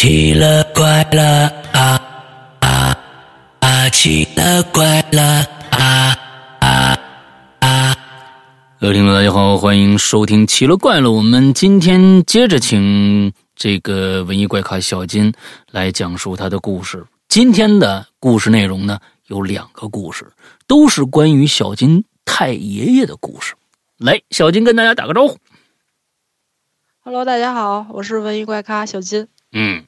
奇了怪了啊啊啊！奇了怪了啊啊啊！各位听众，大家好，欢迎收听《奇了怪了》。我们今天接着请这个文艺怪咖小金来讲述他的故事。今天的故事内容呢，有两个故事，都是关于小金太爷爷的故事。来，小金跟大家打个招呼。Hello，大家好，我是文艺怪咖小金。嗯，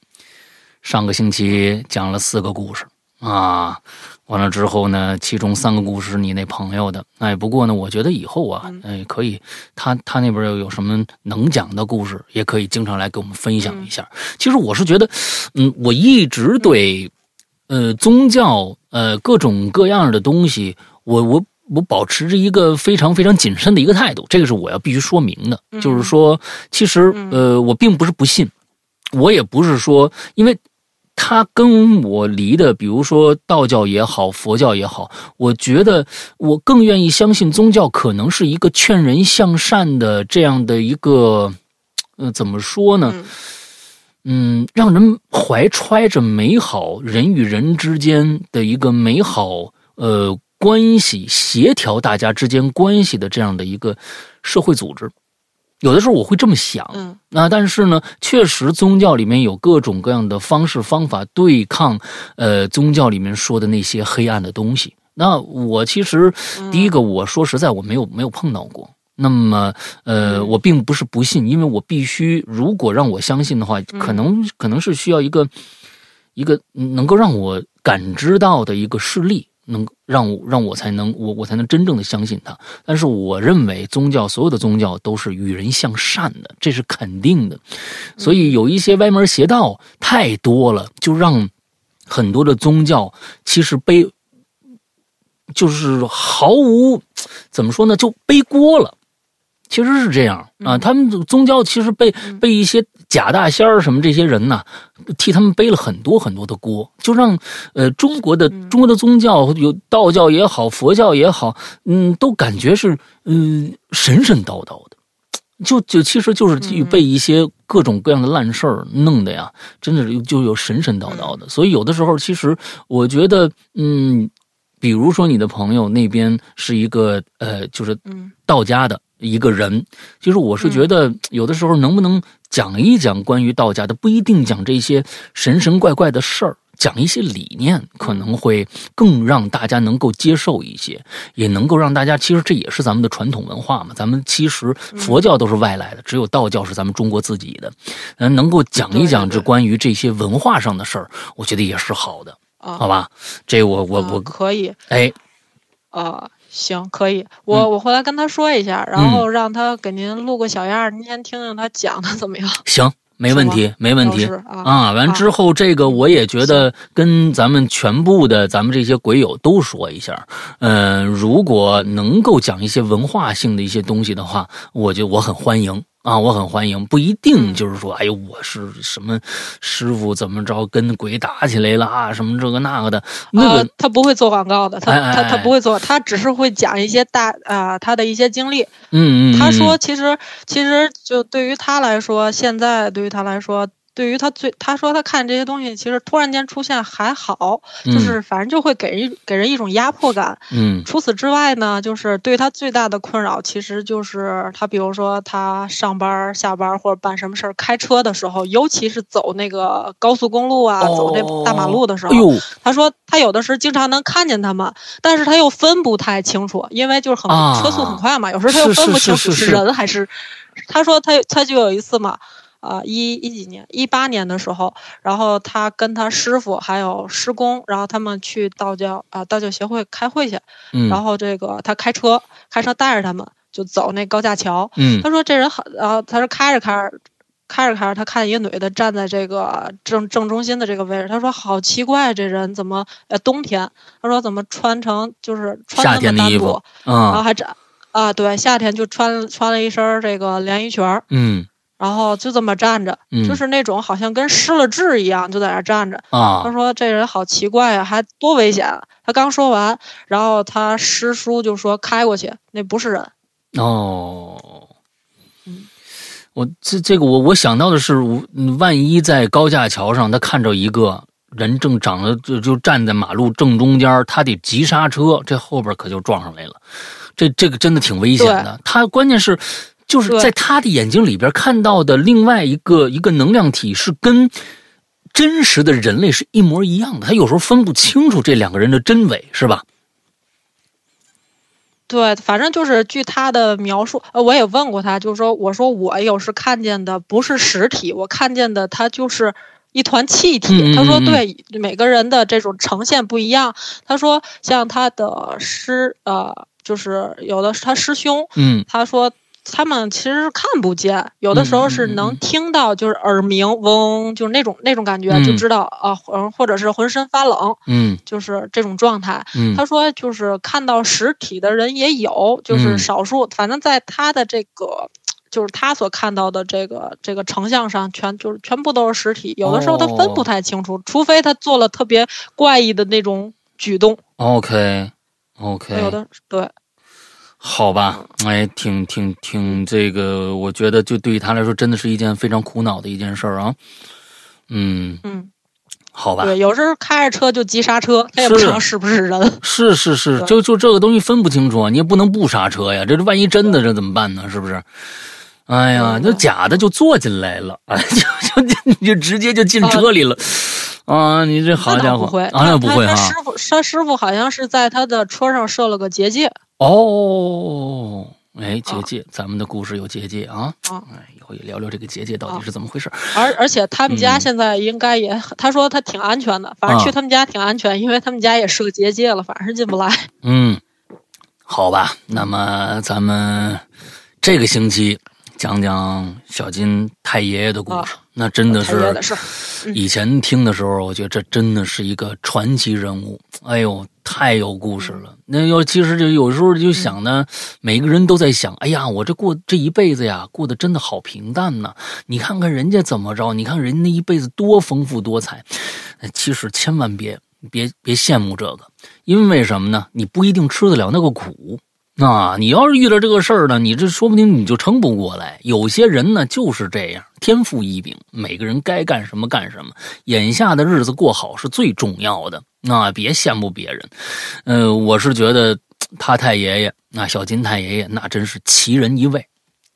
上个星期讲了四个故事啊，完了之后呢，其中三个故事是你那朋友的。哎，不过呢，我觉得以后啊，哎，可以，他他那边有什么能讲的故事，也可以经常来给我们分享一下。其实我是觉得，嗯，我一直对，呃，宗教，呃，各种各样的东西，我我。我保持着一个非常非常谨慎的一个态度，这个是我要必须说明的。就是说，其实呃，我并不是不信，我也不是说，因为他跟我离的，比如说道教也好，佛教也好，我觉得我更愿意相信宗教可能是一个劝人向善的这样的一个，呃，怎么说呢？嗯，让人怀揣着美好人与人之间的一个美好，呃。关系协调大家之间关系的这样的一个社会组织，有的时候我会这么想，嗯，那但是呢，确实宗教里面有各种各样的方式方法对抗，呃，宗教里面说的那些黑暗的东西。那我其实第一个，我说实在，我没有没有碰到过。那么，呃，我并不是不信，因为我必须，如果让我相信的话，可能可能是需要一个一个能够让我感知到的一个事例。能让我让我才能我我才能真正的相信他，但是我认为宗教所有的宗教都是与人向善的，这是肯定的。所以有一些歪门邪道太多了，就让很多的宗教其实背就是毫无怎么说呢，就背锅了。其实是这样啊，他们宗教其实被被一些假大仙儿什么这些人呢，替他们背了很多很多的锅，就让呃中国的中国的宗教有道教也好，佛教也好，嗯，都感觉是嗯神神叨叨的，就就其实就是被一些各种各样的烂事儿弄的呀，真的是就有神神叨叨的。所以有的时候，其实我觉得，嗯，比如说你的朋友那边是一个呃，就是道家的。一个人，其实我是觉得，有的时候能不能讲一讲关于道家的，不一定讲这些神神怪怪的事儿，讲一些理念，可能会更让大家能够接受一些，也能够让大家，其实这也是咱们的传统文化嘛。咱们其实佛教都是外来的，只有道教是咱们中国自己的。嗯，能够讲一讲这关于这些文化上的事儿，我觉得也是好的，好吧？这我我我可以，哎，啊。行，可以，我我回来跟他说一下，然后让他给您录个小样您先听听他讲的怎么样？行，没问题，没问题啊。完之后，这个我也觉得跟咱们全部的咱们这些鬼友都说一下，嗯，如果能够讲一些文化性的一些东西的话，我就我很欢迎。啊，我很欢迎，不一定就是说，哎呦，我是什么师傅怎么着跟鬼打起来了啊，什么这个那个的，那个他不会做广告的，他他他不会做，他只是会讲一些大啊他的一些经历。嗯嗯，他说其实其实就对于他来说，现在对于他来说。对于他最，他说他看这些东西，其实突然间出现还好，就是反正就会给人给人一种压迫感。嗯，除此之外呢，就是对他最大的困扰，其实就是他比如说他上班、下班或者办什么事儿，开车的时候，尤其是走那个高速公路啊，走那大马路的时候，他说他有的时候经常能看见他们，但是他又分不太清楚，因为就是很车速很快嘛，有时候他又分不清楚是人还是。他说他他就有一次嘛。啊，一一几年，一八年的时候，然后他跟他师傅还有师公，然后他们去道教啊道教协会开会去，然后这个他开车开车带着他们就走那高架桥，他说这人好，然后他说开着开着开着开着，他看一个女的站在这个正正中心的这个位置，他说好奇怪，这人怎么呃冬天，他说怎么穿成就是穿那么单薄，然后还站啊对夏天就穿穿了一身这个连衣裙嗯。然后就这么站着，就是那种好像跟失了智一样，就在那站着。他说：“这人好奇怪呀，还多危险！”他刚说完，然后他师叔就说：“开过去，那不是人。”哦，嗯，我这这个我我想到的是，万一在高架桥上，他看着一个人正长得就就站在马路正中间，他得急刹车，这后边可就撞上来了。这这个真的挺危险的。他关键是就是在他的眼睛里边看到的另外一个一个能量体是跟真实的人类是一模一样的，他有时候分不清楚这两个人的真伪，是吧？对，反正就是据他的描述，呃，我也问过他，就是说，我说我有时看见的不是实体，我看见的他就是一团气体。他说，对，每个人的这种呈现不一样。他说，像他的师，呃，就是有的是他师兄，嗯，他说。他们其实是看不见，有的时候是能听到，就是耳鸣嗡，就是那种那种感觉，就知道啊，嗯或者是浑身发冷，嗯，就是这种状态。他说，就是看到实体的人也有，就是少数，反正在他的这个，就是他所看到的这个这个成像上，全就是全部都是实体。有的时候他分不太清楚，除非他做了特别怪异的那种举动。OK，OK，有的对。好吧，哎，挺挺挺，这个我觉得就对于他来说，真的是一件非常苦恼的一件事儿啊。嗯嗯，好吧。对，有时候开着车就急刹车，他也不知道是不是人。是 是是，就就这个东西分不清楚啊，你也不能不刹车呀，这这万一真的这怎么办呢？是不是？哎呀，那假的就坐进来了，哎，就就你就直接就进车里了啊！你这好家伙，啊，那不会哈。师傅，他师傅好像是在他的车上设了个结界。哦，哎，结界，咱们的故事有结界啊！啊，哎，以后也聊聊这个结界到底是怎么回事。而而且他们家现在应该也，他说他挺安全的，反正去他们家挺安全，因为他们家也设结界了，反正是进不来。嗯，好吧，那么咱们这个星期讲讲小金太爷爷的故事，那真的是以前听的时候，我觉得这真的是一个传奇人物。哎呦！太有故事了，那要其实就有时候就想呢，每个人都在想，哎呀，我这过这一辈子呀，过得真的好平淡呢。你看看人家怎么着，你看人家那一辈子多丰富多彩。其实千万别别别羡慕这个，因为什么呢？你不一定吃得了那个苦。啊，你要是遇到这个事儿呢，你这说不定你就撑不过来。有些人呢就是这样，天赋异禀，每个人该干什么干什么。眼下的日子过好是最重要的，那别羡慕别人。呃，我是觉得他太爷爷，那小金太爷爷，那真是奇人一位。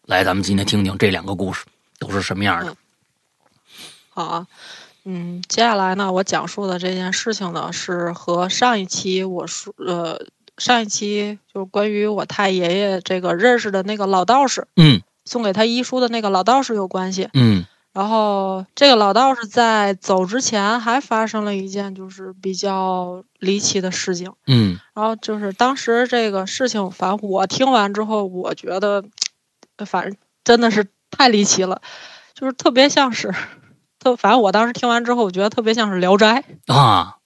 来，咱们今天听听这两个故事都是什么样的。好啊，嗯，接下来呢，我讲述的这件事情呢，是和上一期我说呃。上一期就是关于我太爷爷这个认识的那个老道士，嗯，送给他医书的那个老道士有关系，嗯，然后这个老道士在走之前还发生了一件就是比较离奇的事情，嗯，然后就是当时这个事情，反正我听完之后，我觉得，反正真的是太离奇了，就是特别像是，特反正我当时听完之后，我觉得特别像是《聊斋》啊。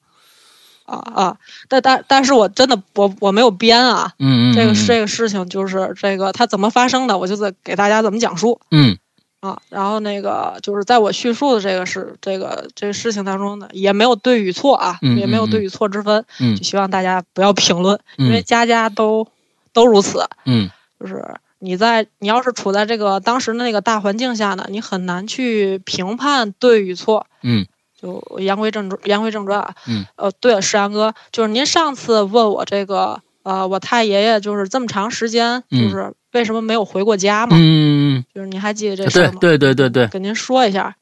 啊啊！但但但是我真的我我没有编啊，嗯嗯，这个这个事情就是这个它怎么发生的，我就在给大家怎么讲述，嗯。啊，然后那个就是在我叙述的这个事这个这个事情当中呢，也没有对与错啊，也没有对与错之分，嗯，就希望大家不要评论，因为家家都都如此，嗯，就是你在你要是处在这个当时的那个大环境下呢，你很难去评判对与错，嗯。就言归正传，言归正传啊。嗯。呃，对了，石阳哥，就是您上次问我这个，呃，我太爷爷就是这么长时间，就是为什么没有回过家嘛？嗯。就是您还记得这事吗？对对对对对。跟您说一下，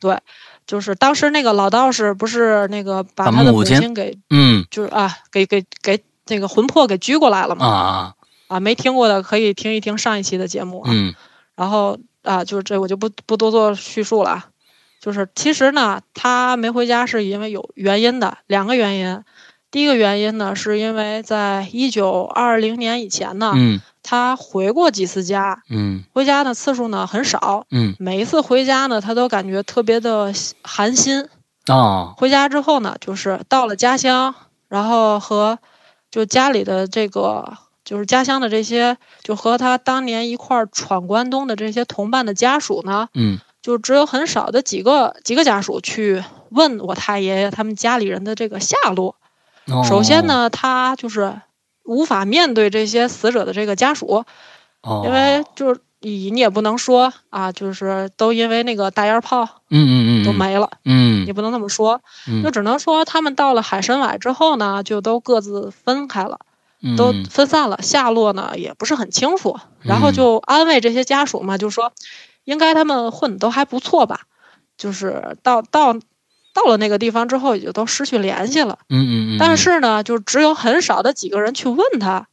对，就是当时那个老道士不是那个把他的母亲给，嗯，就是啊，给给给那个魂魄给拘过来了嘛？啊啊！没听过的可以听一听上一期的节目啊。嗯。然后啊，就是这我就不不多做叙述了。就是其实呢，他没回家是因为有原因的，两个原因。第一个原因呢，是因为在一九二零年以前呢，嗯，他回过几次家，嗯，回家的次数呢很少，嗯，每一次回家呢，他都感觉特别的寒心啊。回家之后呢，就是到了家乡，然后和就家里的这个就是家乡的这些，就和他当年一块儿闯关东的这些同伴的家属呢，嗯。就只有很少的几个几个家属去问我太爷爷他们家里人的这个下落。首先呢，他就是无法面对这些死者的这个家属，因为就是你你也不能说啊，就是都因为那个大烟炮嗯嗯嗯，都没了，嗯。也不能这么说，嗯。就只能说他们到了海参崴之后呢，就都各自分开了。都嗯分散了，下落呢也不是很清楚，然后就安慰这些家属嘛，就说应该他们混的都还不错吧，就是到到到了那个地方之后，也就都失去联系了。嗯嗯嗯，但是呢，就只有很少的几个人去问他，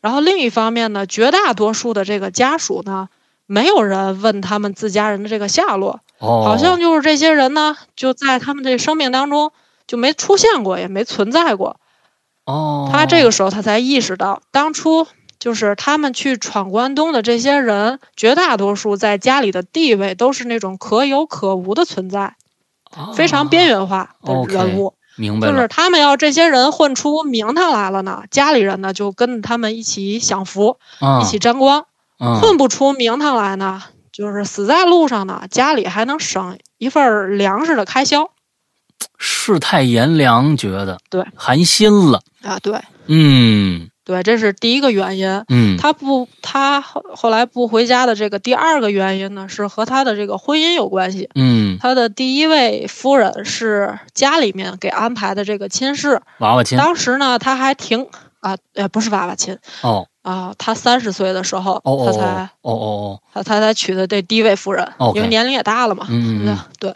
然后另一方面呢，绝大多数的这个家属呢，没有人问他们自家人的这个下落，哦，好像就是这些人呢，就在他们这生命当中就没出现过，也没存在过。哦，他这个时候他才意识到，当初就是他们去闯关东的这些人，绝大多数在家里的地位都是那种可有可无的存在，非常边缘化的人物。明白，就是他们要这些人混出名堂来了呢，家里人呢就跟着他们一起享福，啊一起沾光；嗯混不出名堂来呢，就是死在路上呢，家里还能省一份粮食的开销世态炎凉，觉得对寒心了，啊。对嗯对，这是第一个原因。嗯他不，他后后来不回家的这个第二个原因呢，是和他的这个婚姻有关系。嗯，他的第一位夫人是家里面给安排的这个亲事，娃娃亲当时呢，他还挺啊，呃，不是娃娃亲哦啊，他三十岁的时候，哦哦他才哦哦他他才娶的这第一位夫人因为年龄也大了嘛。嗯嗯嗯 对，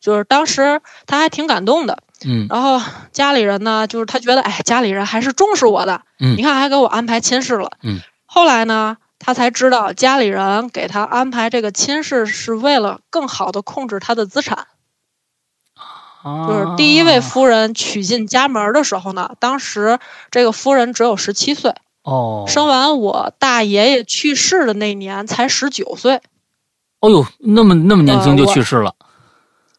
就是当时他还挺感动的。嗯然后家里人呢，就是他觉得，哎，家里人还是重视我的，嗯你看还给我安排亲事了。嗯，后来呢，他才知道家里人给他安排这个亲事是为了更好的控制他的资产。啊，就是第一位夫人娶进家门的时候呢，当时这个夫人只有十七岁，哦，生完我大爷爷去世的那年才十九岁。哦呦，那么那么年轻就去世了，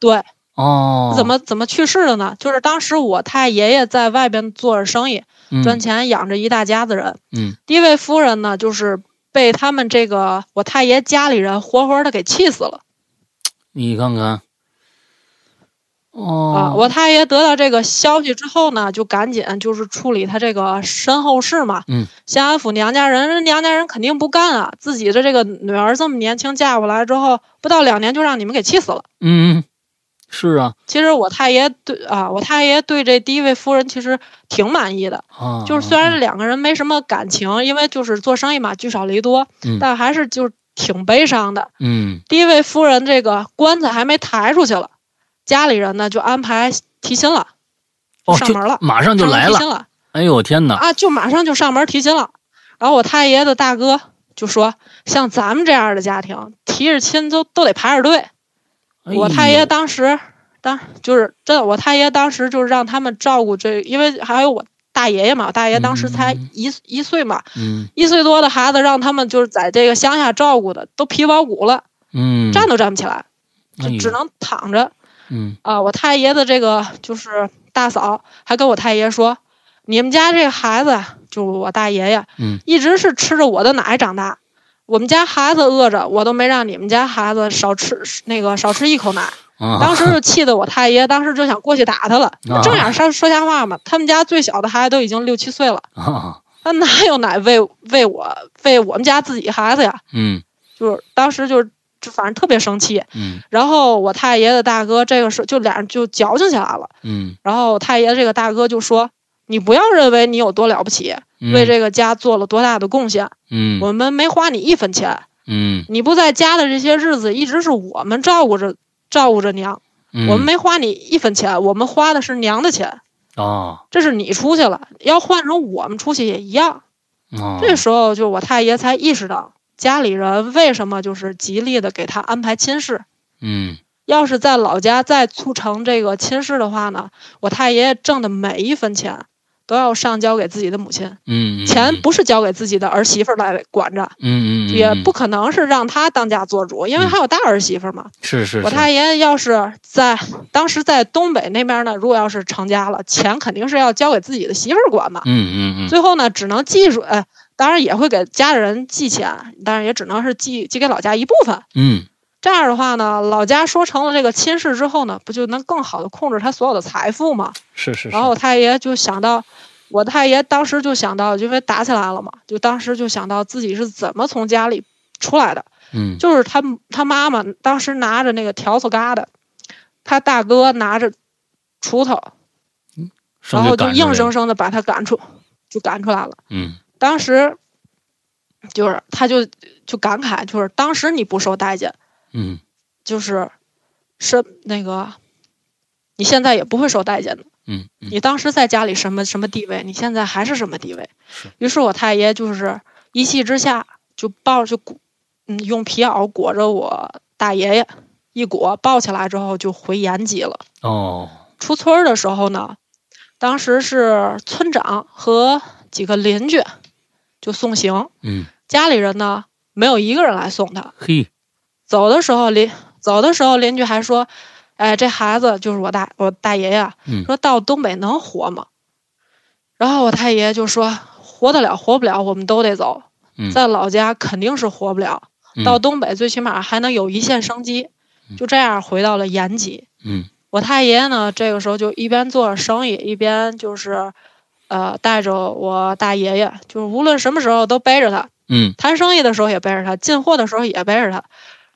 对，哦，怎么怎么去世的呢？就是当时我太爷爷在外边做着生意，嗯赚钱养着一大家子人。嗯第一位夫人呢，就是被他们这个我太爷家里人活活的给气死了你看看，哦，啊！我太爷得到这个消息之后呢，就赶紧就是处理他这个身后事嘛，嗯，先安抚娘家人，人娘家人肯定不干啊，自己的这个女儿这么年轻嫁过来之后，不到两年就让你们给气死了。嗯，是啊。其实我太爷对啊，我太爷对这第一位夫人其实挺满意的，啊，就是虽然两个人没什么感情，因为就是做生意嘛，聚少离多，嗯。但还是就是挺悲伤的。嗯。第一位夫人这个棺材还没抬出去了，家里人呢就安排提亲了，哦，上门了，马上就来了，提亲了。哎呦天哪，啊，就马上就上门提亲了。然后我太爷的大哥就说，像咱们这样的家庭，提着亲都都得排着队。我太爷当时当就是真的，我太爷当时就是让他们照顾这，因为还有我大爷爷嘛，我大爷当时才嗯一、一岁嘛，嗯一岁多的孩子让他们就是在这个乡下照顾的，都皮包骨了，嗯，站都站不起来，就只能躺着。嗯啊，我太爷的这个就是大嫂还跟我太爷说，你们家这个孩子啊，就我大爷爷，嗯，一直是吃着我的奶长大。我们家孩子饿着，我都没让你们家孩子少吃那个少吃一口奶。啊，当时就气得我太爷，当时就想过去打他了。啊正眼说说瞎话嘛，他们家最小的孩子都已经六七岁了，啊他哪有奶喂喂我喂我们家自己孩子呀？嗯就是当时就是就反正特别生气。嗯然后我太爷的大哥这个时候就俩人就矫情起来了。嗯然后我太爷这个大哥就说：“你不要认为你有多了不起，嗯，为这个家做了多大的贡献，嗯我们没花你一分钱。嗯你不在家的这些日子，一直是我们照顾着照顾着娘，嗯，我们没花你一分钱，我们花的是娘的钱。啊这是你出去了，要换成我们出去也一样。啊，这时候就我太爷才意识到，家里人为什么就是极力的给他安排亲事。嗯要是在老家再促成这个亲事的话呢，我太爷挣的每一分钱都要上交给自己的母亲，嗯，钱不是交给自己的儿媳妇来管着，嗯嗯，嗯也不可能是让她当家做主，因为还有大儿媳妇嘛。是是，我太爷要是在当时在东北那边呢，如果要是成家了，钱肯定是要交给自己的媳妇管嘛。嗯嗯嗯最后呢，只能寄出，呃，当然也会给家里人寄钱，但是也只能是寄寄给老家一部分。嗯这样的话呢，老家说成了这个亲事之后呢，不就能更好的控制他所有的财富吗？是是，然后我太爷就想到，我太爷当时就想到，因为打起来了嘛，就当时就想到自己是怎么从家里出来的。嗯就是他他妈妈当时拿着那个笤帚疙瘩，他大哥拿着锄头，嗯然后就硬生生的把他赶出，就赶出来了。嗯当时就是他就就感慨，就是当时你不受待见，嗯就是是那个你现在也不会受待见的。嗯嗯你当时在家里什么什么地位，你现在还是什么地位是。于是我太爷就是一气之下就抱就裹，嗯，用皮袄裹着我大爷爷，一裹抱起来之后就回延吉了。哦出村儿的时候呢，当时是村长和几个邻居就送行，嗯家里人呢没有一个人来送他。嘿走的时候邻走的时候邻居还说：“哎，这孩子就是我大我大爷爷，嗯说到东北能活吗？”然后我太爷就说：“活得了，活不了，我们都得走。嗯在老家肯定是活不了，嗯到东北最起码还能有一线生机。”就这样回到了延吉。嗯我太爷爷呢，这个时候就一边做着生意，一边就是，呃，带着我大爷爷，就是无论什么时候都背着他，嗯谈生意的时候也背着他，进货的时候也背着他，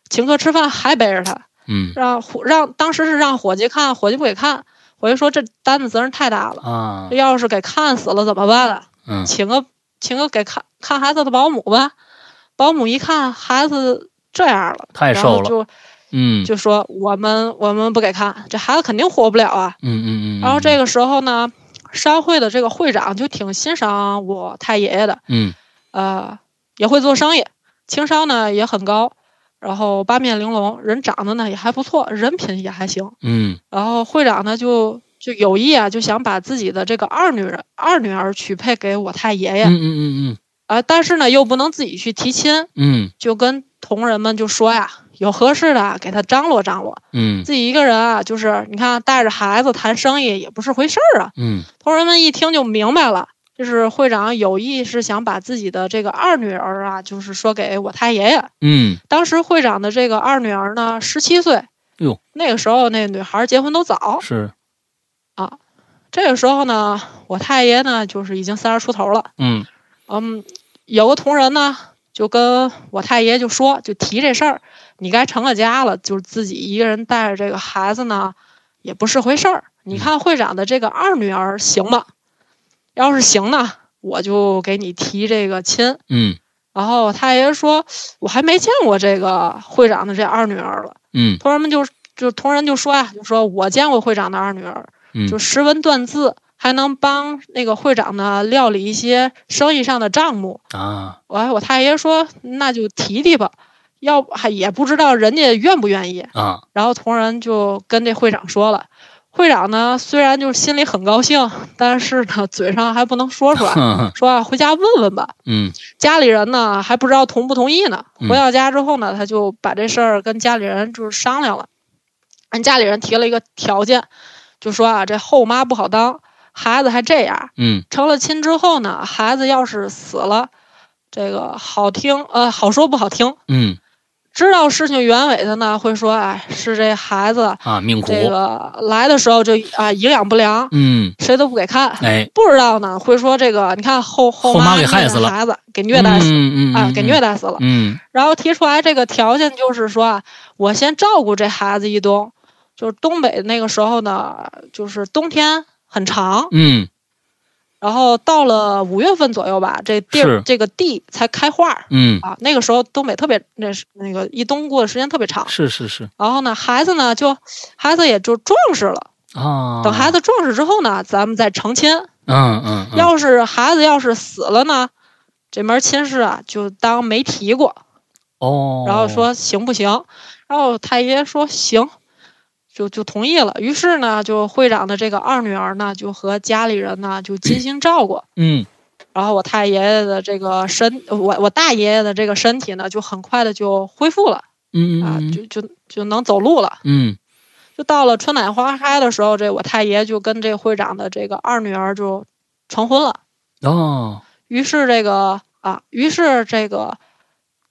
请客吃饭还背着他，嗯。让伙让当时是让伙计看，伙计不给看，伙计说这单子责任太大了，啊。这要是给看死了怎么办啊？嗯。请个请个给看看孩子的保姆吧，保姆一看孩子这样了，太然后瘦了就嗯。就说我们我们不给看，这孩子肯定活不了啊。嗯嗯嗯，然后这个时候呢，商会的这个会长就挺欣赏我太爷爷的，嗯。呃，也会做生意，情商呢也很高，然后八面玲珑，人长得呢也还不错，人品也还行。嗯然后会长呢就就有意啊，就想把自己的这个二女人二女儿许配给我太爷爷嗯嗯嗯啊、但是呢又不能自己去提亲，嗯就跟同仁们就说呀，有合适的给他张罗张罗。嗯自己一个人啊，就是你看带着孩子谈生意也不是回事儿啊。嗯同仁们一听就明白了，就是会长有意是想把自己的这个二女儿啊，就是说给我太爷爷。嗯当时会长的这个二女儿呢，十七岁，哟，那个时候那女孩结婚都早。是这个时候呢，我太爷呢就是已经三十出头了。嗯嗯，有个同仁呢就跟我太爷就说，就提这事儿，你该成了家了，就是自己一个人带着这个孩子呢，也不是回事儿。你看会长的这个二女儿行吗？要是行呢，我就给你提这个亲。嗯然后我太爷说，我还没见过这个会长的这二女儿了。嗯同仁们就就同仁就说呀、就说我见过会长的二女儿，嗯就识文断字，还能帮那个会长呢料理一些生意上的账目。啊我我太爷说那就提提吧，要不还也不知道人家愿不愿意。啊然后同仁就跟这会长说了，会长呢虽然就是心里很高兴，但是呢嘴上还不能说出来，说啊回家问问吧。嗯家里人呢还不知道同不同意呢。嗯回到家之后呢，他就把这事儿跟家里人就是商量了，人家里人提了一个条件，就说啊这后妈不好当，孩子还这样，嗯成了亲之后呢，孩子要是死了，这个好听呃好说不好听，嗯知道事情原委的呢会说哎是这孩子啊命苦。这个来的时候就啊营养不良，嗯。谁都不给看。哎。不知道呢，会说这个，你看后后后妈妈给害死了。孩子给虐待死、嗯嗯啊，给虐待死了。嗯。然后提出来这个条件就是说啊，我先照顾这孩子一冬，就是东北那个时候呢，就是冬天很长，嗯然后到了五月份左右吧，这地儿这个地才开花嗯啊。那个时候东北特别那是那个一冬过的时间特别长，是是是然后呢，孩子呢就孩子也就壮实了。啊等孩子壮实之后呢，咱们再成亲。嗯嗯嗯要是孩子要是死了呢，这门亲事啊就当没提过。哦然后说行不行？然后太爷说行，就就同意了。于是呢，就会长的这个二女儿呢，就和家里人呢就精心照顾。嗯然后我太爷爷的这个身，我我大爷爷的这个身体呢，就很快的就恢复了啊，嗯啊就就就能走路了。嗯就到了春暖花开的时候，这我太爷就跟这会长的这个二女儿就成婚了。哦于是这个啊，于是这个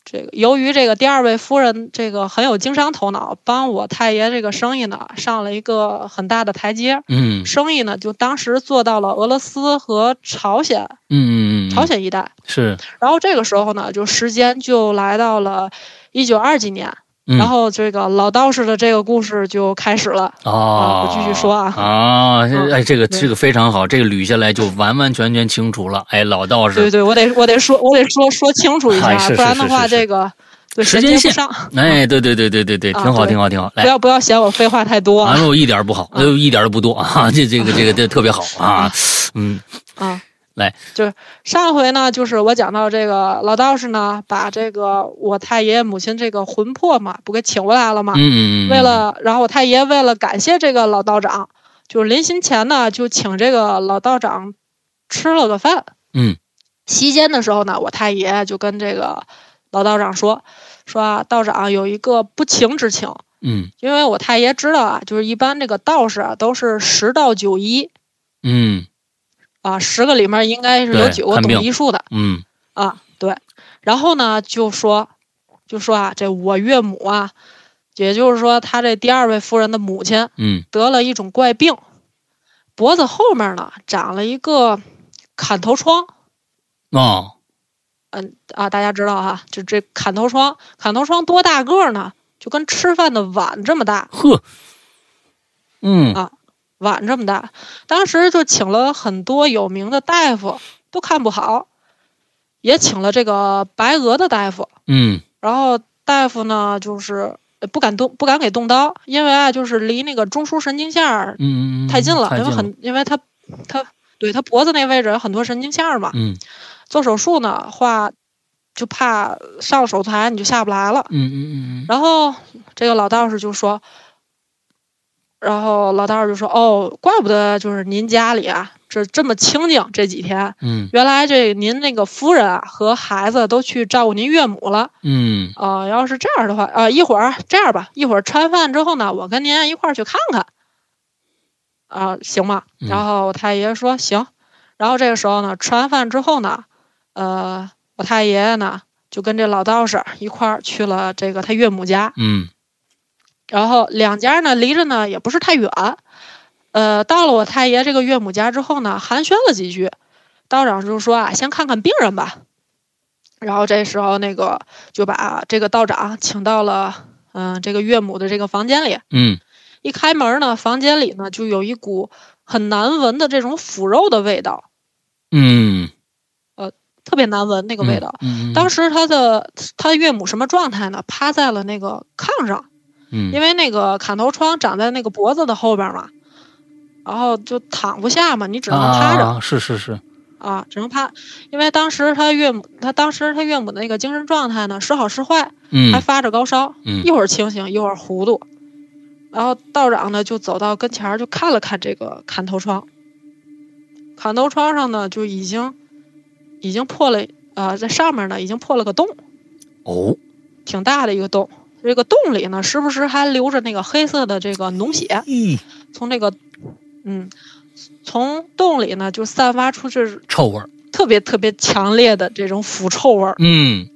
这个由于这个第二位夫人这个很有经商头脑，帮我太爷这个生意呢上了一个很大的台阶，嗯生意呢就当时做到了俄罗斯和朝鲜嗯嗯嗯，朝鲜一带。是，然后这个时候呢，就时间就来到了一九二几年，嗯。然后这个老道士的这个故事就开始了。啊，我继续说啊。啊，哎，这个这个非常好，这个捋下来就完完全全清楚了。哎，老道士，对对，我得我得说，我得说说清楚一下，哎是是不然的话，这个对时间线。哎，对对对对对对，啊挺好对。挺好挺好。来，不要不要嫌我废话太多啊。完了，我一点儿不好，呃，一点儿都不多啊，这这个这个 这特别好啊，嗯。啊！来，就是上回呢，就是我讲到这个老道士呢，把这个我太爷爷母亲这个魂魄嘛，不给请过来了嘛。嗯嗯嗯，为了，然后我太爷为了感谢这个老道长，就是临行前呢，就请这个老道长吃了个饭。嗯。席间的时候呢，我太爷就跟这个老道长说，说啊，道长有一个不情之请，嗯。因为我太爷知道啊，就是一般这个道士啊都是十到九医嗯啊，十个里面应该是有九个懂医术的嗯啊，对。然后呢，就说就说啊，这我岳母啊，也就是说他这第二位夫人的母亲嗯得了一种怪病，脖子后面呢长了一个砍头疮。哦，嗯啊，大家知道哈，就这砍头疮，砍头疮多大个呢？就跟吃饭的碗这么大，呵，嗯啊碗这么大。当时就请了很多有名的大夫，都看不好，也请了这个白俄的大夫。嗯然后大夫呢，就是呃不敢动，不敢给动刀，因为啊，就是离那个中枢神经线儿嗯嗯，太近了，太近了，因为很，因为他他对他脖子那位置有很多神经线儿嘛。嗯做手术呢，话就怕上了手术台你就下不来了。嗯嗯嗯然后这个老道士就说，然后老道士就说：“哦，怪不得就是您家里啊，这这么清静这几天，嗯原来这您那个夫人啊和孩子都去照顾您岳母了。嗯啊、要是这样的话，啊、一会儿这样吧，一会儿吃完饭之后呢，我跟您一块儿去看看，啊、行吗？”嗯然后我太爷说：“行。”然后这个时候呢，吃完饭之后呢，呃，我太爷爷呢就跟这老道士一块儿去了这个他岳母家。嗯然后两家呢离着呢也不是太远，呃，到了我太爷这个岳母家之后呢，寒暄了几句，道长就说啊，先看看病人吧。然后这时候那个就把这个道长请到了嗯、这个岳母的这个房间里，嗯一开门呢，房间里呢就有一股很难闻的这种腐肉的味道，嗯，特别难闻那个味道。嗯，当时他的他岳母什么状态呢？趴在了那个炕上。嗯。因为那个砍头疮长在那个脖子的后边嘛，然后就躺不下嘛，你只能趴着。啊，是是是，啊只能趴。因为当时他岳母，他当时他岳母的那个精神状态呢，时好时坏，嗯。还发着高烧，嗯。一会儿清醒，一会儿糊涂。然后道长呢就走到跟前儿，就看了看这个砍头疮，砍头疮上呢就已经已经破了，呃，在上面呢已经破了个洞，哦，挺大的一个洞。这个洞里呢，时不时还流着那个黑色的这个脓血。咦，从这个，嗯，从洞里呢就散发出这臭味儿，特别特别强烈的这种腐臭味儿。嗯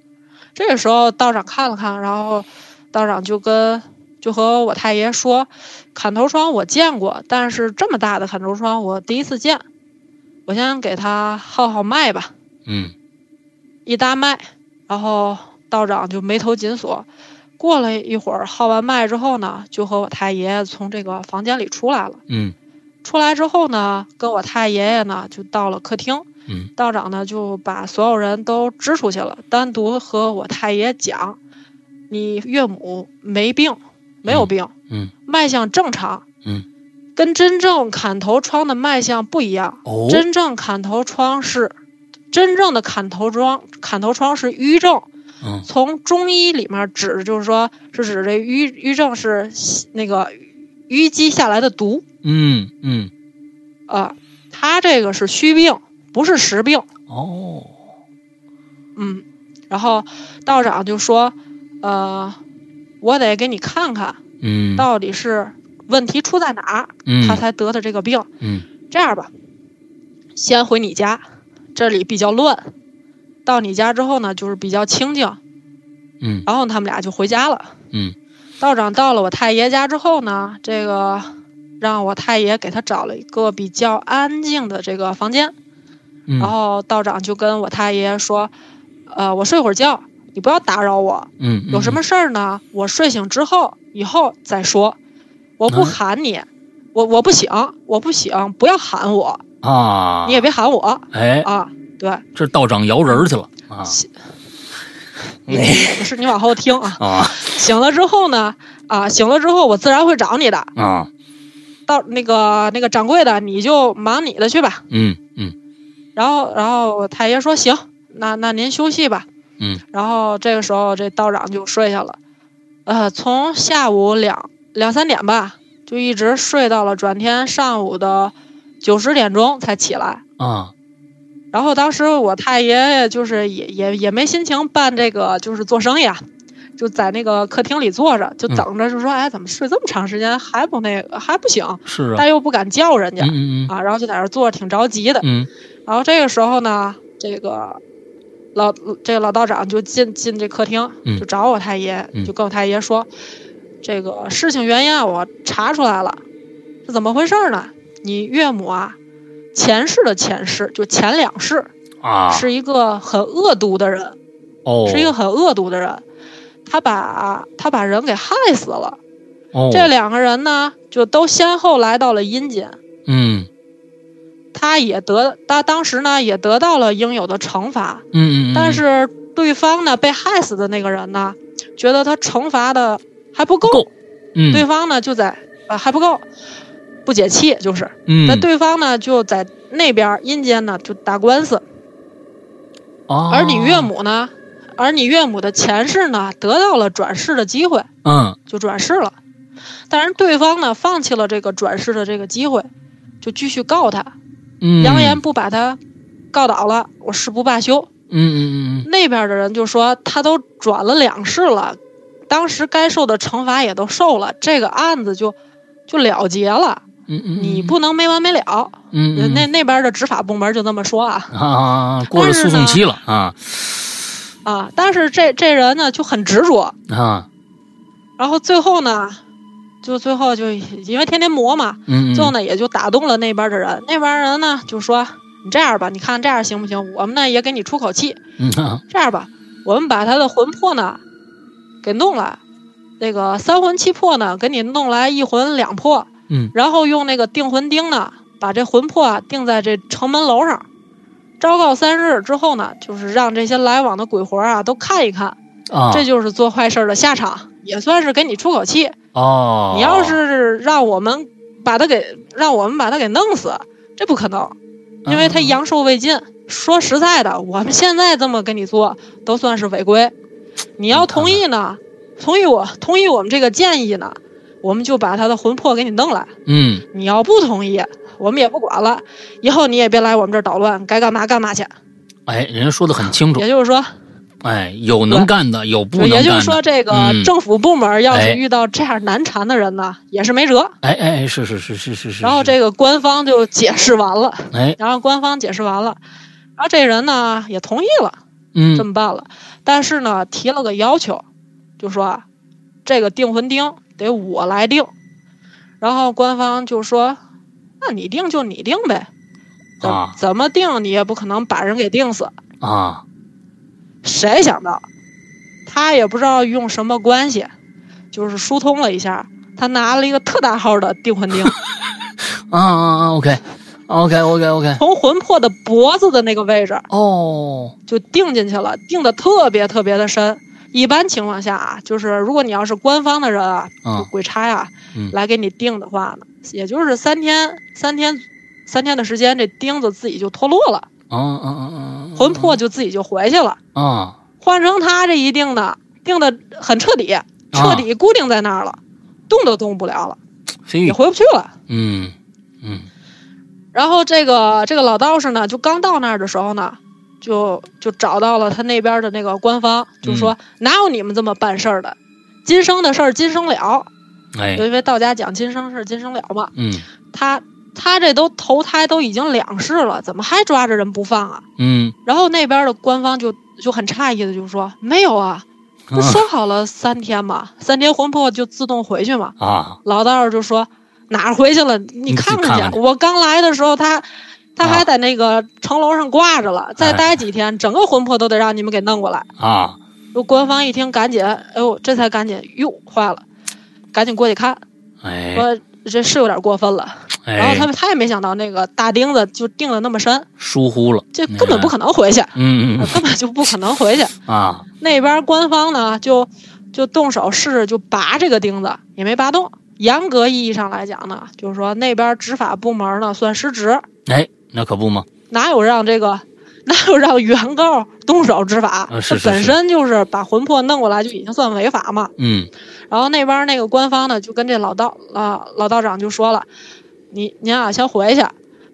这个时候道长看了看，然后道长就跟就和我太爷说，砍头霜我见过，但是这么大的砍头霜我第一次见，我先给他号号脉吧。嗯一搭脉，然后道长就眉头紧锁。过了一会儿，号完脉之后呢，就和我太爷爷从这个房间里出来了。嗯出来之后呢，跟我太爷爷呢就到了客厅，嗯道长呢就把所有人都支出去了，单独和我太爷讲，你岳母没病，没有病，嗯脉象正常，嗯，跟真正砍头疮的脉象不一样，哦，真正砍头疮是真正的砍头疮，砍头疮是瘀症。嗯。从中医里面指，就是说是指这瘀瘀症是那个淤积下来的毒。嗯嗯。啊，他这个是虚病，不是实病。哦，嗯，然后道长就说，呃，我得给你看看嗯。到底是问题出在哪儿，嗯。他才得的这个病。嗯。这样吧，先回你家，这里比较乱。到你家之后呢，就是比较清静。嗯然后他们俩就回家了。嗯道长到了我太爷家之后呢，这个让我太爷给他找了一个比较安静的这个房间，嗯，然后道长就跟我太爷说：“呃，我睡会儿觉，你不要打扰我。嗯有什么事儿呢？我睡醒之后以后再说。我不嗯喊你，我我不醒，我不醒，不要喊我，啊？你也别喊我哎，啊。对，这道长摇人去了啊你 不是你往后听啊。啊醒了之后呢，啊，醒了之后我自然会找你的。啊！到那个那个掌柜的，你就忙你的去吧。嗯嗯然后，然后我太爷说行，那那您休息吧。嗯。然后这个时候，这道长就睡下了，呃，从下午两两三点吧，就一直睡到了转天上午的九十点钟才起来。啊然后当时我太爷爷就是也也也没心情办这个，就是做生意啊，就在那个客厅里坐着，就嗯等着，就说，哎，怎么睡这么长时间还不那个还不醒？是啊，但又不敢叫人家、嗯嗯嗯啊，然后就在那儿坐着，挺着急的。嗯然后这个时候呢，这个老这个老道长就进进这客厅，嗯就找我太爷，嗯就跟我太爷说，这个事情原因啊，我查出来了，是怎么回事呢？你岳母啊，前世的前世，就前两世，啊。是一个很恶毒的人，哦，是一个很恶毒的人，他把他把人给害死了。哦。这两个人呢，就都先后来到了阴间。嗯。他也得他当时呢也得到了应有的惩罚，嗯嗯，但是对方呢被害死的那个人呢，觉得他惩罚的还不够，够。嗯。对方呢就在啊还不够，不解气就是，嗯。那对方呢就在那边阴间呢就打官司，哦。而你岳母呢，而你岳母的前世呢得到了转世的机会，嗯。就转世了，但是对方呢放弃了这个转世的这个机会，就继续告他，嗯。扬言不把他告倒了，我誓不罢休。嗯嗯嗯。那边的人就说他都转了两世了，当时该受的惩罚也都受了，这个案子就就了结了，嗯嗯，你不能没完没了。嗯嗯。那那边的执法部门就这么说啊。啊过了诉讼期了啊。啊！但是这这人呢就很执着，啊。然后最后呢，就最后就因为天天磨嘛，嗯最后呢也就打动了那边的人，那边人呢就说你这样吧，你看这样行不行？我们呢也给你出口气，这样吧，我们把他的魂魄呢给弄来，那个三魂七魄呢给你弄来一魂两魄，嗯。然后用那个定魂钉呢把这魂魄啊钉在这城门楼上，昭告三日之后呢，就是让这些来往的鬼魂啊都看一看，啊。这就是做坏事的下场，也算是给你出口气。哦，你要是让我们把他给让我们把他给弄死，这不可能，因为他嗯阳寿未尽。说实在的，我们现在这么跟你做，都算是违规。你要同意呢，同意我同意我们这个建议呢，我们就把他的魂魄给你弄来。嗯。你要不同意，我们也不管了，以后你也别来我们这儿捣乱，该干嘛干嘛去。哎，人家说的很清楚。也，就是说，哎，有能干的，有不能干的，也就是说，这个嗯。政府部门要哎是遇到这样难缠的人呢，也是没辙。哎哎，是是是是是是，然后这个官方就解释完了，哎。然后官方解释完了，然后这人呢也同意了嗯。这么办了，但是呢提了个要求，就说啊，这个定魂钉得我来定。然后官方就说，那你定就你定呗，怎啊怎么定你也不可能把人给定死。啊谁想到，他也不知道用什么关系，就是疏通了一下，他拿了一个特大号的定魂钉，啊啊啊，OK OK OK OK，从魂魄的脖子的那个位置哦，就定进去了，定的特别特别的深。一般情况下啊，就是如果你要是官方的人啊，啊鬼差啊、嗯来给你定的话呢，也就是三天三天三天的时间，这钉子自己就脱落了，啊啊啊啊，魂魄就自己就回去了。啊换成他这一定的，定的很彻底，彻底固定在那儿了，动都动不了了，也，回不去了。嗯嗯然后这个这个老道士呢，就刚到那儿的时候呢，就就找到了他那边的那个官方，就说、哪有你们这么办事儿的？今生的事儿今生了，哎因为道家讲今生事今生了嘛。嗯他他这都投胎都已经两世了，怎么还抓着人不放啊？嗯然后那边的官方就就很诧异的就说没有啊，不说好了三天嘛，三天魂魄就自动回去嘛。啊，老道就说哪儿回去了？你看看看去。我刚来的时候，他他还在那个城楼上挂着了，再待几天，整个魂魄都得让你们给弄过来。啊，官方一听，赶紧，哎呦，这才赶紧，哟，坏了，赶紧过去看，哎，说这是有点过分了。然后他们他也没想到那个大钉子就钉的那么深，疏忽了，这根本不可能回去，嗯嗯，根本就不可能回去啊。那边官方呢，就就动手试着就拔这个钉子，也没拔动。严格意义上来讲呢，就是说那边执法部门呢算失职。哎，那可不吗？哪有让这个 哪有让原告动手执法？这本身就是把魂魄弄过来就已经算违法嘛。嗯。然后那边那个官方呢，就跟这老道啊老道长就说了。你您啊，先回去，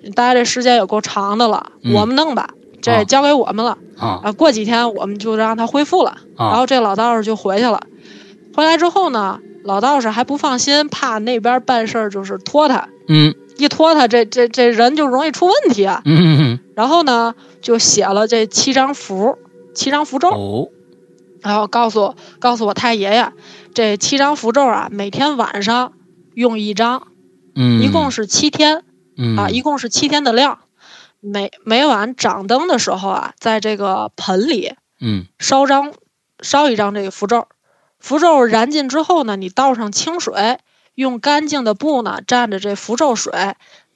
你待这时间也够长的了，我们弄吧，这交给我们了啊。过几天我们就让他恢复了，然后这老道士就回去了。回来之后呢，老道士还不放心，怕那边办事儿就是拖他，嗯，一拖他，这这这人就容易出问题啊。嗯嗯嗯。然后呢，就写了这七张符，七张符咒，哦，然后告诉告诉我太爷爷，这七张符咒啊，每天晚上用一张。嗯，一共是七天，嗯啊，一共是七天的量。每每晚掌灯的时候啊，在这个盆里，嗯，烧张烧一张这个符咒。符咒燃尽之后呢，你倒上清水，用干净的布呢蘸着这符咒水，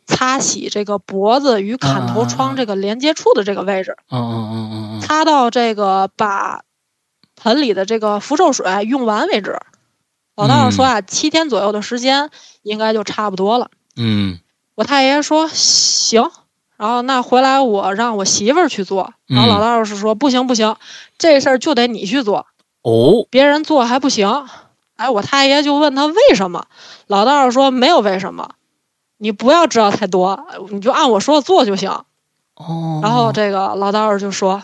擦洗这个脖子与砍头疮这个连接处的这个位置。嗯嗯嗯嗯嗯，擦到这个把盆里的这个符咒水用完为止。老道士说啊，七天左右的时间应该就差不多了。嗯，我太爷说行，然后那回来我让我媳妇儿去做。然后老道士说不行不行，这事儿就得你去做。哦，别人做还不行。哎，我太爷就问他为什么？老道士说没有为什么，你不要知道太多，你就按我说的做就行。哦，然后这个老道士就说，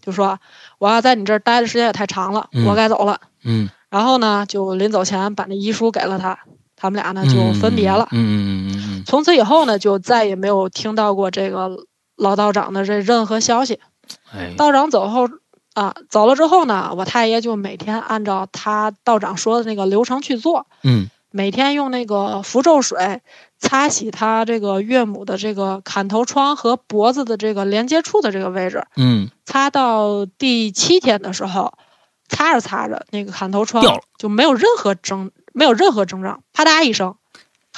就说我要在你这儿待的时间也太长了，我该走了。嗯。然后呢，就临走前把那遗书给了他，他们俩呢就分别了。嗯嗯嗯嗯从此以后呢，就再也没有听到过这个老道长的这任何消息。哎，道长走后啊，走了之后呢，我太爷就每天按照他道长说的那个流程去做。嗯。每天用那个符咒水擦洗他这个岳母的这个砍头疮和脖子的这个连接处的这个位置。嗯。擦到第七天的时候。擦着擦着，那个砍头疮就没有任何征，没有任何征兆，啪嗒一声，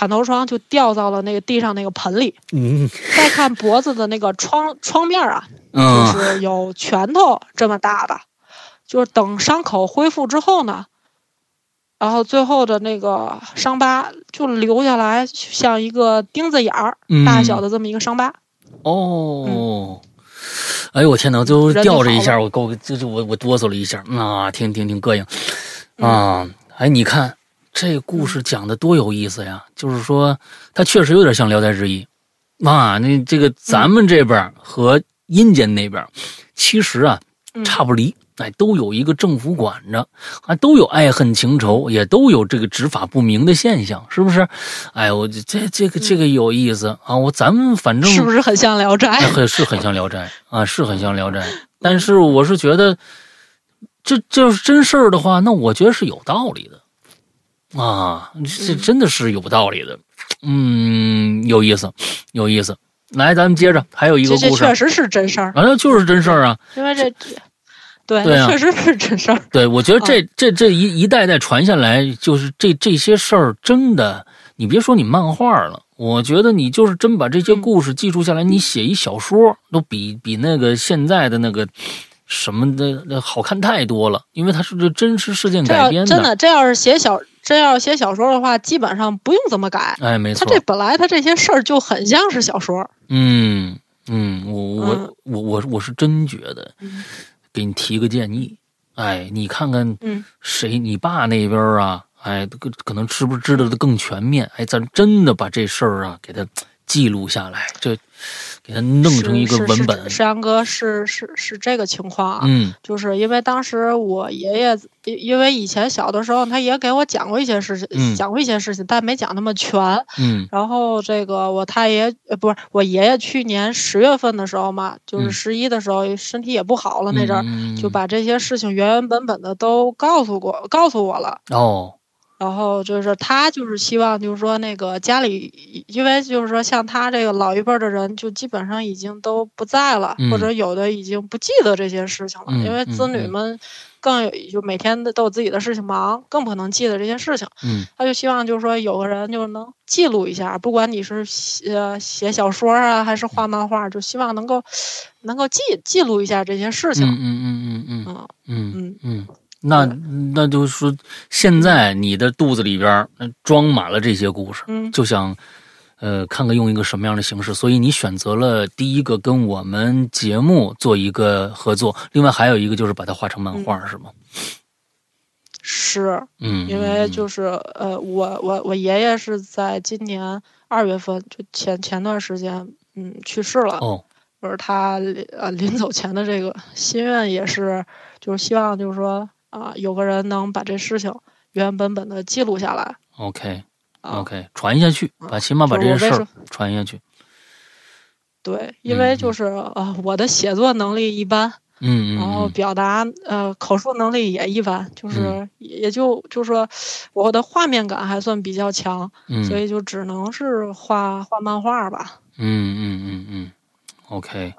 砍头疮就掉到了那个地上那个盆里。嗯，再看脖子的那个疮疮面啊，就是有拳头这么大的。就是等伤口恢复之后呢，然后最后的那个伤疤就留下来，像一个钉子眼儿大小的这么一个伤疤。哦。哎呦我天哪！就吊着一下，我够就就我我哆嗦了一下啊，挺挺挺膈应啊！哎，你看这故事讲的多有意思呀！就是说，它确实有点像《聊斋志异》啊。那这个咱们这边和阴间那边，其实啊差不离。哎，都有一个政府管着，啊都有爱恨情仇，也都有这个执法不明的现象，是不是？哎，我这这个这个有意思啊！我咱们反正是不是很像《聊斋》？很是很像《聊斋》啊，是很像《聊斋》。但是我是觉得，这这是真事儿的话，那我觉得是有道理的啊，这真的是有道理的。嗯，有意思，有意思。来，咱们接着，还有一个故事，确实是真事儿，反正就是真事儿啊，因为这。对，对啊，确实是真事儿。对，我觉得这这这一一代代传下来，就是这这些事儿，真的，你别说你漫画了，我觉得你就是真把这些故事记住下来，你写一小说，都比比那个现在的那个什么的那好看太多了，因为它是这真实事件改编的。真的，这要是写小，这要是写小说的话，基本上不用怎么改。哎，没错。他这本来他这些事儿就很像是小说。嗯嗯，我我我我我是真觉得。给你提个建议，哎，你看看，嗯，谁你爸那边啊，哎，可可能是不是知道的更全面？哎，咱真的把这事儿啊给他记录下来，这弄成一个文本。山哥是是是这个情况啊，嗯，就是因为当时我爷爷，因为以前小的时候，他也给我讲过一些事情，讲过一些事情，但没讲那么全，嗯。然后这个我太爷呃不是我爷爷，去年十月份的时候嘛，就是十一的时候，身体也不好了那阵儿，就把这些事情原原本本的都告诉过，告诉我了。哦。然后就是他就是希望就是说那个家里，因为就是说像他这个老一辈的人，就基本上已经都不在了，或者有的已经不记得这些事情了。因为子女们更有就每天都有自己的事情忙，更不可能记得这些事情。嗯，他就希望就是说有个人就能记录一下，不管你是写写小说啊，还是画漫画，就希望能够能够记记录一下这些事情。嗯嗯嗯嗯嗯嗯嗯嗯。那那就是说，现在你的肚子里边装满了这些故事，嗯，就想，呃，看看用一个什么样的形式。所以你选择了第一个跟我们节目做一个合作，另外还有一个就是把它画成漫画，是吗？是，嗯，因为就是呃，我我我爷爷是在今年二月份，就前前段时间，嗯，去世了。哦，就是他呃临走前的这个心愿也是，就是希望就是说。啊，有个人能把这事情原原本本的记录下来。OK，OK，传下去，把起码把这件事传下去。对，因为就是呃，我的写作能力一般，嗯，然后表达呃口述能力也一般，就是也就就说我的画面感还算比较强，所以就只能是画画漫画吧。嗯嗯嗯嗯，OK，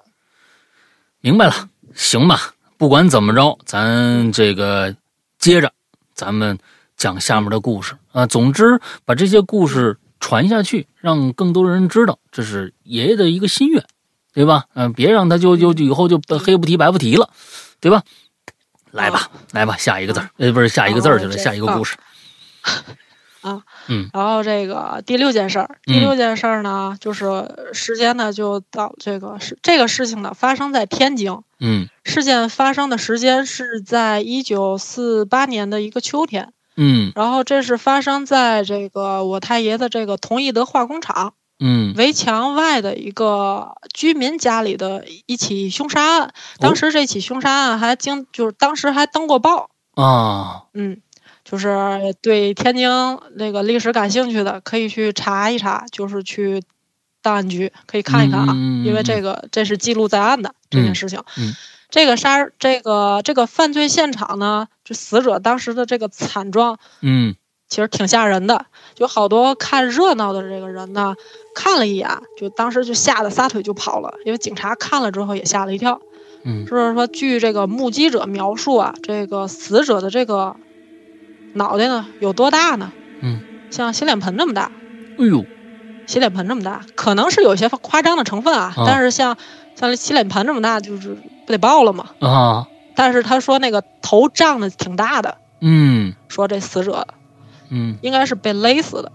明白了，行吧。不管怎么着，咱这个接着，咱们讲下面的故事啊。总之，把这些故事传下去，让更多人知道，这是爷爷的一个心愿，对吧？嗯，别让他就就以后就黑不提白不提了，对吧？来吧，来吧，下一个字儿，呃，不是下一个字儿去了，下一个故事。啊，嗯，然后这个第六件事儿，第六件事儿呢，就是时间呢就到这个事这个事情呢发生在天津，嗯，事件发生的时间是在一九四八年的一个秋天，嗯，然后这是发生在这个我太爷的这个同义德化工厂，嗯，围墙外的一个居民家里的一起凶杀案，当时这起凶杀案还经就是当时还登过报啊，嗯。就是对天津那个历史感兴趣的，可以去查一查，就是去档案局可以看一看啊，因为这个这是记录在案的这件事情。这个杀这个这个犯罪现场呢，就死者当时的这个惨状，嗯，其实挺吓人的。就好多看热闹的这个人呢，看了一眼，就当时就吓得撒腿就跑了，因为警察看了之后也吓了一跳。嗯，就是说，据这个目击者描述啊，这个死者的这个。脑袋呢有多大呢？嗯，像洗脸盆这么大。哎呦，洗脸盆这么大，可能是有些夸张的成分啊。但是像像洗脸盆这么大，就是不得爆了吗？啊！但是他说那个头胀的挺大的。嗯，说这死者，嗯，应该是被勒死的。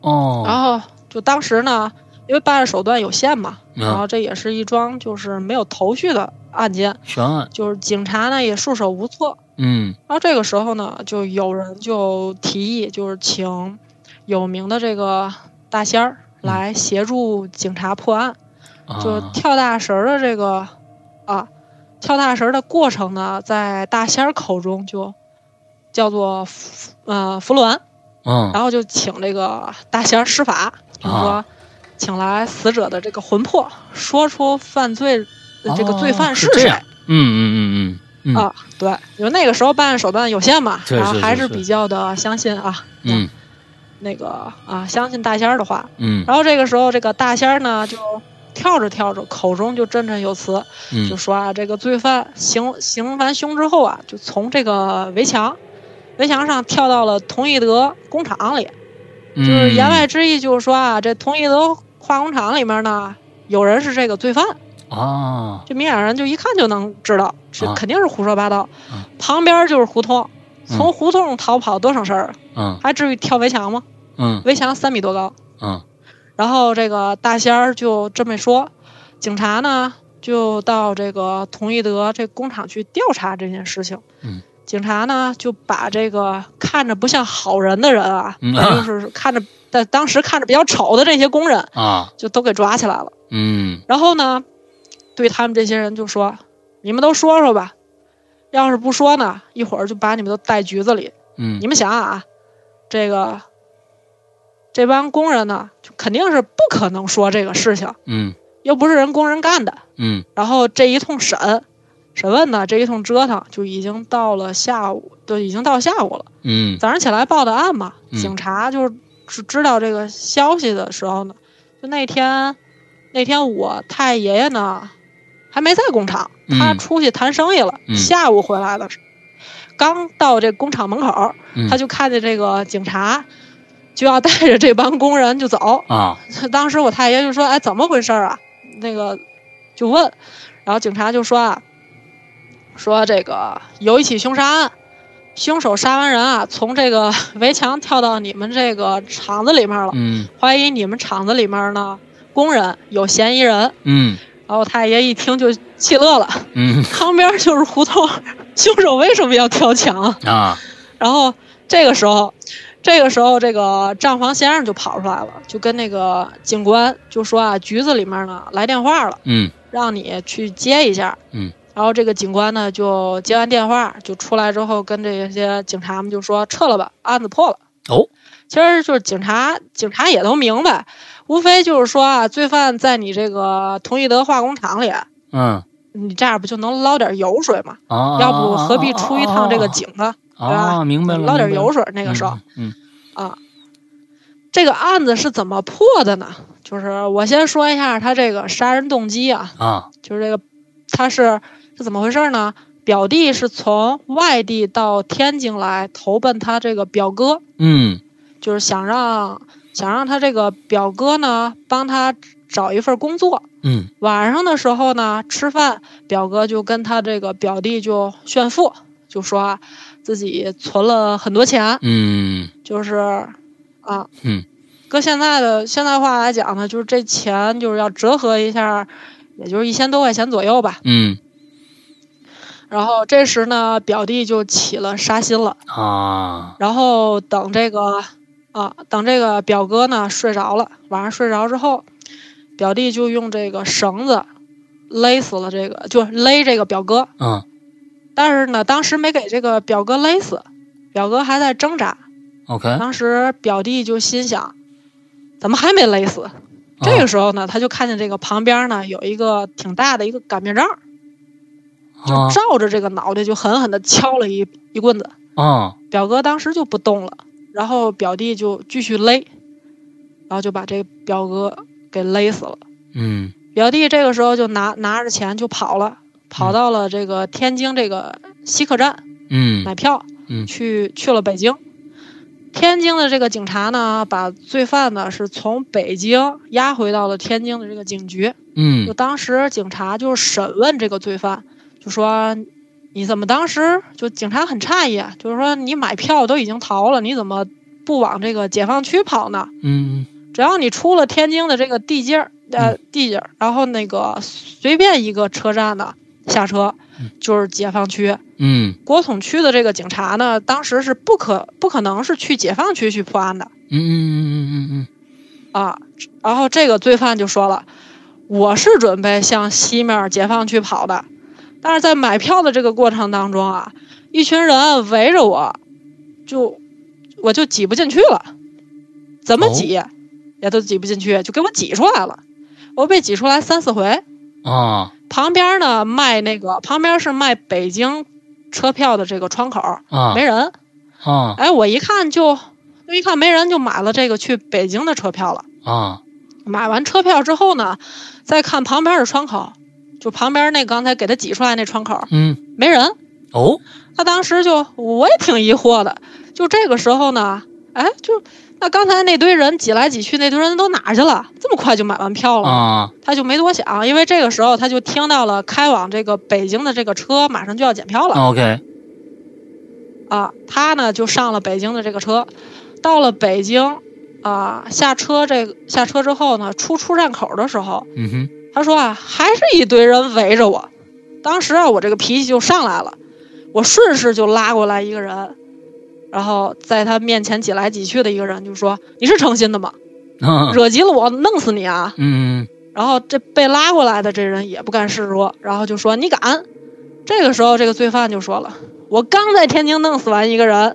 哦。然后就当时呢，因为办案手段有限嘛，然后这也是一桩就是没有头绪的案件，悬案。就是警察呢也束手无策。嗯，然后这个时候呢，就有人就提议，就是请有名的这个大仙儿来协助警察破案。就跳大神的这个啊，跳大神的过程呢，在大仙儿口中就叫做呃伏鸾。嗯，然后就请这个大仙儿施法，就说请来死者的这个魂魄，说出犯罪的这个罪犯是谁。嗯嗯嗯嗯。啊，对，因为那个时候办案手段有限嘛，然后还是比较的相信啊，嗯，那个啊，相信大仙儿的话，嗯，然后这个时候这个大仙儿呢就跳着跳着，口中就振振有词，就说啊，这个罪犯行行完凶之后啊，就从这个围墙围墙上跳到了同义德工厂里，就是言外之意就是说啊，这同义德化工厂里面呢有人是这个罪犯。啊，这明眼人就一看就能知道，这肯定是胡说八道。嗯，旁边就是胡同，从胡同逃跑多省事儿。嗯，还至于跳围墙吗？嗯，围墙三米多高。嗯，然后这个大仙儿就这么说，警察呢就到这个同义德这工厂去调查这件事情。嗯，警察呢就把这个看着不像好人的人啊，就是看着在当时看着比较丑的这些工人，啊，就都给抓起来了。嗯然后呢，对他们这些人就说：“你们都说说吧，要是不说呢，一会儿就把你们都带局子里。嗯你们想啊，这个这帮工人呢，就肯定是不可能说这个事情，嗯又不是人工人干的。嗯然后这一通审审问呢，这一通折腾，就已经到了下午，都已经到下午了。嗯早上起来报的案嘛，嗯警察就是知知道这个消息的时候呢，就那天那天我太爷爷呢还没在工厂，他嗯出去谈生意了，嗯下午回来的时候，刚到这工厂门口，嗯，他就看见这个警察就要带着这帮工人就走。啊 当时我太爷就说：“哎，怎么回事啊？”那个就问，然后警察就说啊，说这个有一起凶杀案，凶手杀完人啊，从这个 围墙跳到你们这个厂子里面了，嗯怀疑你们厂子里面呢工人有嫌疑人。嗯然后太爷一听就气乐了，嗯 旁边就是胡同，凶手为什么要跳墙啊？啊然后这个时候，这个时候，这个账房先生就跑出来了，就跟那个警官就说啊，局子里面呢来电话了，嗯让你去接一下。嗯。然后这个警官呢就接完电话，就出来之后跟这些警察们就说撤了吧，案子破了。哦其实就是警察，警察也都明白，无非就是说啊，罪犯在你这个同义德化工厂里，嗯你这样不就能捞点油水吗？啊，要不何必出一趟这个警呢？啊？对吧啊，明白了，明白了捞点油水，那个时候。嗯啊，这个案子是怎么破的呢？就是我先说一下他这个杀人动机啊就是这个他是是怎么回事呢？表弟是从外地到天津来投奔他这个表哥，嗯就是想让想让他这个表哥呢帮他找一份工作。嗯晚上的时候呢，吃饭，表哥就跟他这个表弟就炫富，就说啊自己存了很多钱，嗯就是啊，嗯，搁现在的现在话来讲呢，就是这钱就是要折合一下，也就是一千多块钱左右吧。嗯然后这时呢，表弟就起了杀心了。啊然后等这个啊，等这个表哥呢睡着了，晚上睡着之后，表弟就用这个绳子勒死了这个，就勒这个表哥。嗯但是呢，当时没给这个表哥勒死，表哥还在挣扎。，OK，当时表弟就心想，怎么还没勒死？这个时候呢，他就看见这个旁边呢有一个挺大的一个擀面杖，就啊照着这个脑袋就狠狠的敲了一一棍子。啊表哥当时就不动了，然后表弟就继续勒，然后就把这表哥给勒死了。嗯表弟这个时候就拿拿着钱就跑了，跑到了这个天津这个西客站嗯买票，嗯去去了北京。天津的这个警察呢，把罪犯呢是从北京押回到了天津的这个警局。就嗯当时警察就是审问这个罪犯，就说你怎么当时就警察很诧异啊，就是说你买票都已经逃了，你怎么不往这个解放区跑呢？嗯只要你出了天津的这个地界儿，呃地界儿，然后那个随便一个车站呢下车嗯就是解放区。嗯国统区的这个警察呢，当时是不可不可能是去解放区去破案的嗯嗯嗯嗯啊。然后这个罪犯就说了，我是准备向西面解放区跑的，但是在买票的这个过程当中啊，一群人围着我，就我就挤不进去了，怎么哦挤、也都挤不进去，就给我挤出来了。我被挤出来三四回，嗯啊旁边呢卖那个旁边是卖北京车票的这个窗口，啊没人。啊哎，我一看就，就一看没人，就买了这个去北京的车票了。啊买完车票之后呢，再看旁边的窗口，就旁边那刚才给他挤出来那窗口嗯没人。哦他当时就我也挺疑惑的，就这个时候呢，哎，就那刚才那堆人挤来挤去，那堆人都哪去了？这么快就买完票了？啊他就没多想，因为这个时候他就听到了开往这个北京的这个车马上就要检票了。OK 啊，他呢就上了北京的这个车，到了北京啊，下车这个下车之后呢，出出站口的时候，嗯哼他说啊，还是一堆人围着我。当时啊，我这个脾气就上来了，我顺势就拉过来一个人，然然后在他面前挤来挤去的一个人就说：“你是诚心的吗？啊，惹急了我，弄死你啊！”嗯然后这被拉过来的这人也不甘示弱，然后就说：“你敢！”这个时候，这个罪犯就说了：“我刚在天津弄死完一个人。”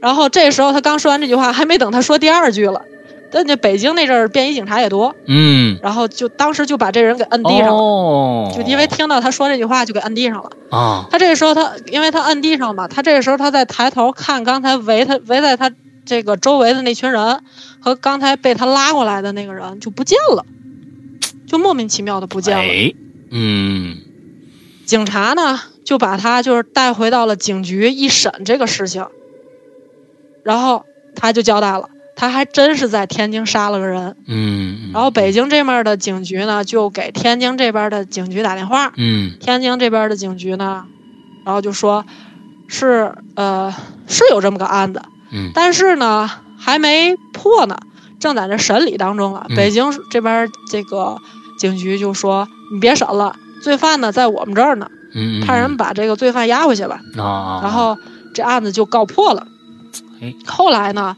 然后这时候他刚说完这句话，还没等他说第二句了，但那北京那阵儿便衣警察也多，嗯，然后就当时就把这人给摁地上了，哦，就因为听到他说这句话就给摁地上了。啊，他这个时候他因为他摁地上嘛，他这个时候他在抬头看刚才围他围在他这个周围的那群人和刚才被他拉过来的那个人就不见了，就莫名其妙的不见了。哎，嗯警察呢就把他就是带回到了警局一审这个事情，然后他就交代了，他还真是在天津杀了个人。嗯，然后北京这面的警局呢就给天津这边的警局打电话，嗯。天津这边的警局呢，然后就说，是呃是有这么个案子，嗯。但是呢还没破呢，正在这审理当中啊。嗯。北京这边这个警局就说，你别审了，罪犯呢在我们这儿呢，嗯，派人把这个罪犯押回去吧。啊，然后这案子就告破了。哎。后来呢，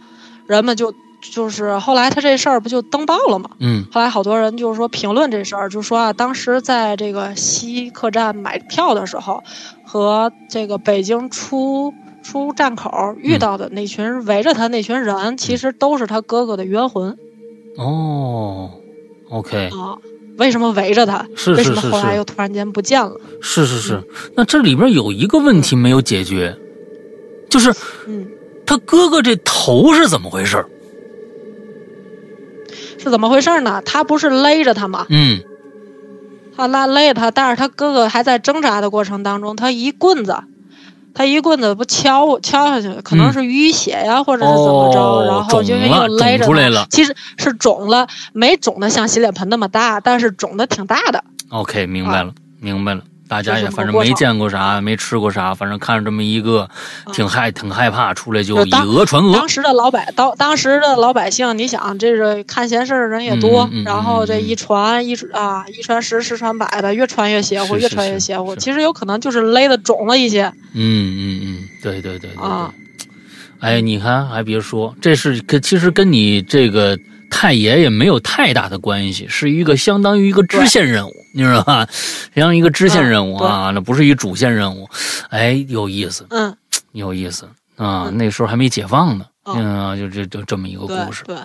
人们就就是后来他这事儿不就登报了吗？嗯后来好多人就是说评论这事儿，就说啊，当时在这个西客站买票的时候，和这个北京出出站口遇到的那群围着他那群人，其实都是他哥哥的冤魂哦，OK，啊。为什么围着他？是是是为什么后来又突然间不见了？是是是，那这里边有一个问题没有解决，就是嗯，他哥哥这头是怎么回事？是怎么回事呢？他不是勒着他吗？嗯他拉勒他，但是他哥哥还在挣扎的过程当中，他一棍子，他一棍子不敲敲下去，可能是淤血呀，或者是怎么着，哦然后就因为又勒着出来了其实是肿了，没肿的像洗脸盆那么大，但是肿的挺大的。，OK，明白了，明白了。大家也反正没见过啥，没吃过啥，反正看着这么一个，挺害挺害怕，出来就以讹传讹当。时的老百当当时的老百姓，你想这个看闲事儿的人也多，嗯嗯嗯然后这一传一啊一传十十传百的，越传越邪乎，越传越邪乎。其实有可能就是勒的肿了一些嗯嗯嗯，对对对对对。啊。哎，你看，还别说，这是跟其实跟你这个太爷爷没有太大的关系，是一个相当于一个支线任务，你知道吧？相当于一个支线任务啊，那不是一主线任务。哎，有意思，嗯，有意思啊！嗯那时候还没解放呢，哦嗯，就这就这么一个故事。对，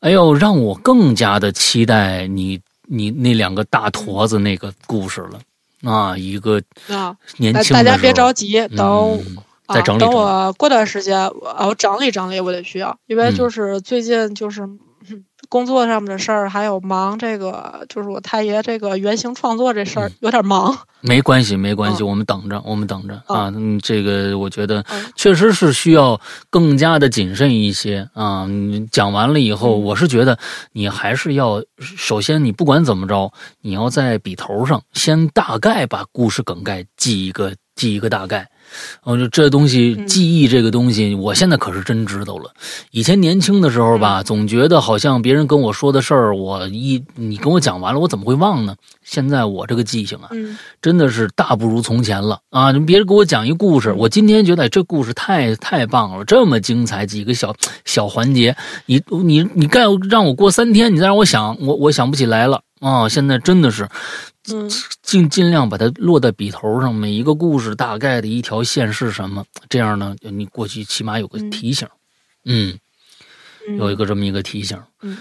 哎呦，让我更加的期待你你那两个大坨子那个故事了啊！一个啊，年轻的大家别着急，等嗯啊，等再整理整理我过段时间，我整理整理，我得需要，因为嗯就是最近就是、嗯工作上面的事儿，还有忙这个，就是我太爷这个原型创作这事儿、嗯有点忙。没关系，没关系，嗯我们等着，我们等着嗯啊。嗯，这个我觉得嗯确实是需要更加的谨慎一些啊。你讲完了以后，嗯我是觉得你还是要，首先你不管怎么着，你要在笔头上先大概把故事梗概记一个，记一个大概。哦，就这东西嗯记忆这个东西，我现在可是真知道了。以前年轻的时候嗯吧，总觉得好像别人跟我说的事儿，我一你跟我讲完了，我怎么会忘呢？现在我这个记性啊，嗯真的是大不如从前了啊！你别人给我讲一故事，嗯我今天觉得哎这故事太太棒了，这么精彩，几个小小环节，你你你干让我过三天，你再让我想，我我想不起来了啊！现在真的是嗯尽尽量把它落在笔头上，每一个故事大概的一条线是什么，这样呢，你过去起码有个嗯提醒，嗯，嗯，有一个这么一个提醒。嗯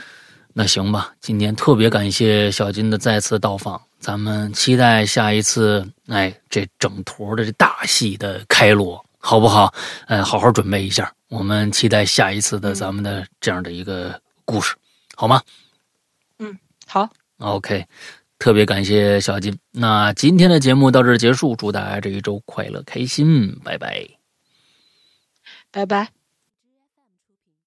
那行吧，今天特别感谢小金的再次到访，咱们期待下一次，哎，这整坨的这大戏的开锣，好不好？哎，好好准备一下，我们期待下一次的嗯咱们的这样的一个故事，好吗嗯好，？OK，特别感谢小金。那今天的节目到这儿结束，祝大家这一周快乐开心，拜拜。拜拜。